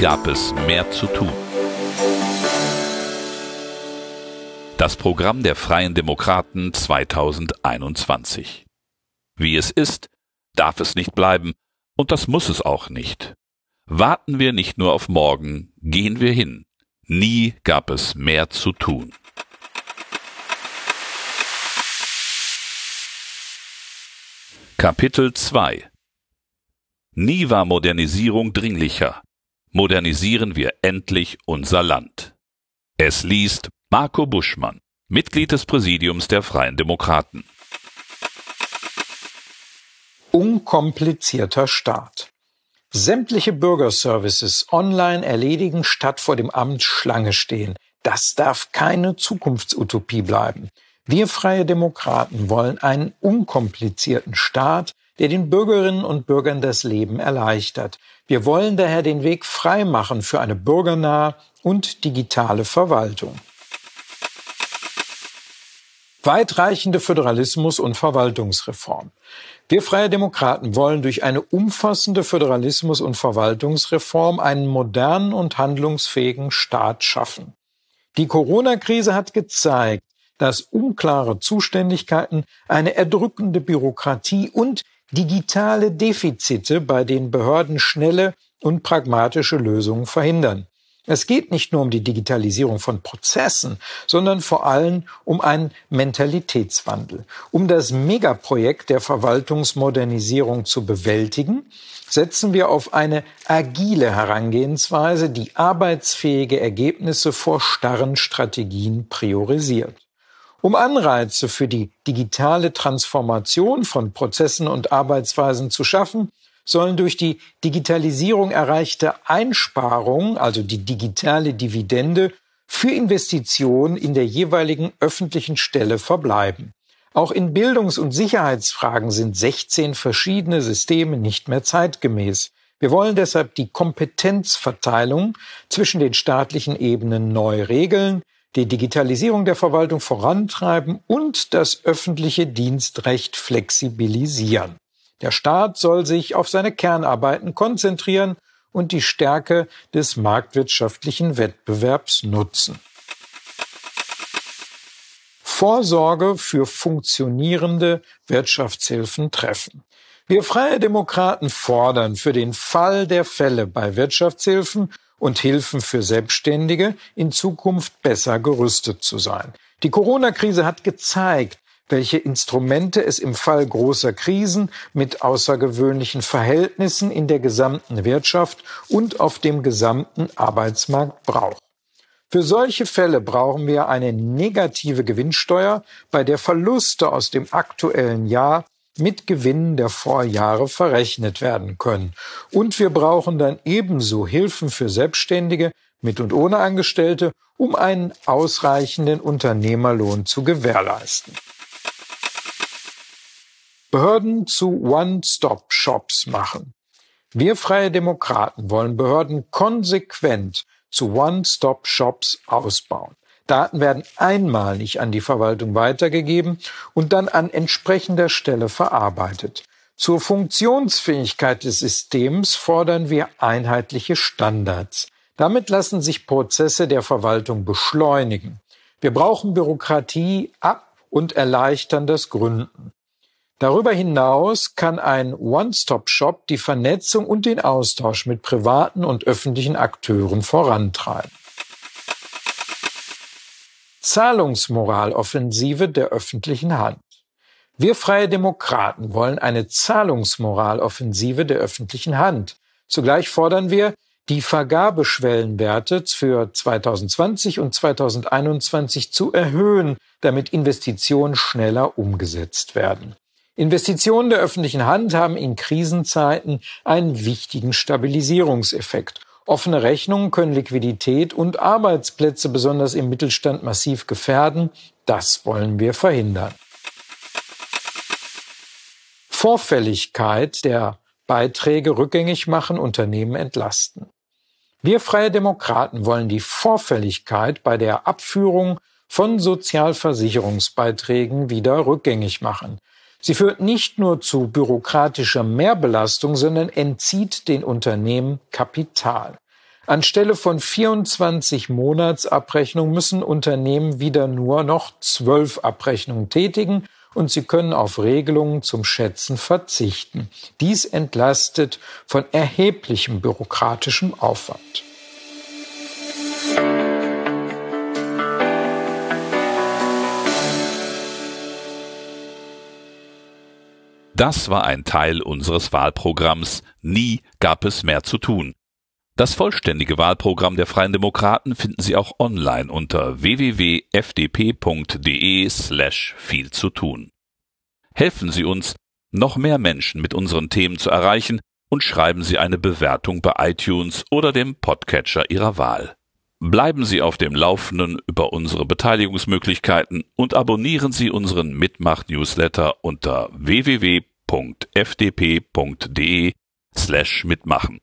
Gab es mehr zu tun. Das Programm der Freien Demokraten 2021. Wie es ist, darf es nicht bleiben, und das muss es auch nicht. Warten wir nicht nur auf morgen, gehen wir hin. Nie gab es mehr zu tun. Kapitel 2 Nie war Modernisierung dringlicher. Modernisieren wir endlich unser Land. Es liest Marco Buschmann, Mitglied des Präsidiums der Freien Demokraten. Unkomplizierter Staat. Sämtliche Bürgerservices online erledigen, statt vor dem Amt Schlange stehen. Das darf keine Zukunftsutopie bleiben. Wir freie Demokraten wollen einen unkomplizierten Staat, der den Bürgerinnen und Bürgern das Leben erleichtert. Wir wollen daher den Weg frei machen für eine bürgernahe und digitale Verwaltung. Weitreichende Föderalismus und Verwaltungsreform. Wir Freie Demokraten wollen durch eine umfassende Föderalismus- und Verwaltungsreform einen modernen und handlungsfähigen Staat schaffen. Die Corona-Krise hat gezeigt, dass unklare Zuständigkeiten, eine erdrückende Bürokratie und digitale Defizite bei den Behörden schnelle und pragmatische Lösungen verhindern. Es geht nicht nur um die Digitalisierung von Prozessen, sondern vor allem um einen Mentalitätswandel. Um das Megaprojekt der Verwaltungsmodernisierung zu bewältigen, setzen wir auf eine agile Herangehensweise, die arbeitsfähige Ergebnisse vor starren Strategien priorisiert. Um Anreize für die digitale Transformation von Prozessen und Arbeitsweisen zu schaffen, sollen durch die Digitalisierung erreichte Einsparungen, also die digitale Dividende, für Investitionen in der jeweiligen öffentlichen Stelle verbleiben. Auch in Bildungs- und Sicherheitsfragen sind 16 verschiedene Systeme nicht mehr zeitgemäß. Wir wollen deshalb die Kompetenzverteilung zwischen den staatlichen Ebenen neu regeln, die Digitalisierung der Verwaltung vorantreiben und das öffentliche Dienstrecht flexibilisieren. Der Staat soll sich auf seine Kernarbeiten konzentrieren und die Stärke des marktwirtschaftlichen Wettbewerbs nutzen. Vorsorge für funktionierende Wirtschaftshilfen treffen. Wir Freie Demokraten fordern für den Fall der Fälle bei Wirtschaftshilfen und Hilfen für Selbstständige in Zukunft besser gerüstet zu sein. Die Corona-Krise hat gezeigt, welche Instrumente es im Fall großer Krisen mit außergewöhnlichen Verhältnissen in der gesamten Wirtschaft und auf dem gesamten Arbeitsmarkt braucht. Für solche Fälle brauchen wir eine negative Gewinnsteuer, bei der Verluste aus dem aktuellen Jahr mit Gewinnen der Vorjahre verrechnet werden können. Und wir brauchen dann ebenso Hilfen für Selbstständige mit und ohne Angestellte, um einen ausreichenden Unternehmerlohn zu gewährleisten. Behörden zu One-Stop-Shops machen. Wir freie Demokraten wollen Behörden konsequent zu One-Stop-Shops ausbauen. Daten werden einmalig an die Verwaltung weitergegeben und dann an entsprechender Stelle verarbeitet. Zur Funktionsfähigkeit des Systems fordern wir einheitliche Standards. Damit lassen sich Prozesse der Verwaltung beschleunigen. Wir brauchen Bürokratie ab und erleichtern das Gründen. Darüber hinaus kann ein One-Stop-Shop die Vernetzung und den Austausch mit privaten und öffentlichen Akteuren vorantreiben. Zahlungsmoraloffensive der öffentlichen Hand. Wir freie Demokraten wollen eine Zahlungsmoraloffensive der öffentlichen Hand. Zugleich fordern wir, die Vergabeschwellenwerte für 2020 und 2021 zu erhöhen, damit Investitionen schneller umgesetzt werden. Investitionen der öffentlichen Hand haben in Krisenzeiten einen wichtigen Stabilisierungseffekt Offene Rechnungen können Liquidität und Arbeitsplätze besonders im Mittelstand massiv gefährden. Das wollen wir verhindern. Vorfälligkeit der Beiträge rückgängig machen, Unternehmen entlasten. Wir freie Demokraten wollen die Vorfälligkeit bei der Abführung von Sozialversicherungsbeiträgen wieder rückgängig machen. Sie führt nicht nur zu bürokratischer Mehrbelastung, sondern entzieht den Unternehmen Kapital. Anstelle von 24 Monatsabrechnungen müssen Unternehmen wieder nur noch zwölf Abrechnungen tätigen und sie können auf Regelungen zum Schätzen verzichten. Dies entlastet von erheblichem bürokratischem Aufwand. Das war ein Teil unseres Wahlprogramms Nie gab es mehr zu tun. Das vollständige Wahlprogramm der Freien Demokraten finden Sie auch online unter www.fdp.de slash viel zu tun. Helfen Sie uns, noch mehr Menschen mit unseren Themen zu erreichen und schreiben Sie eine Bewertung bei iTunes oder dem Podcatcher Ihrer Wahl. Bleiben Sie auf dem Laufenden über unsere Beteiligungsmöglichkeiten und abonnieren Sie unseren Mitmach-Newsletter unter www.fdp.de slash mitmachen.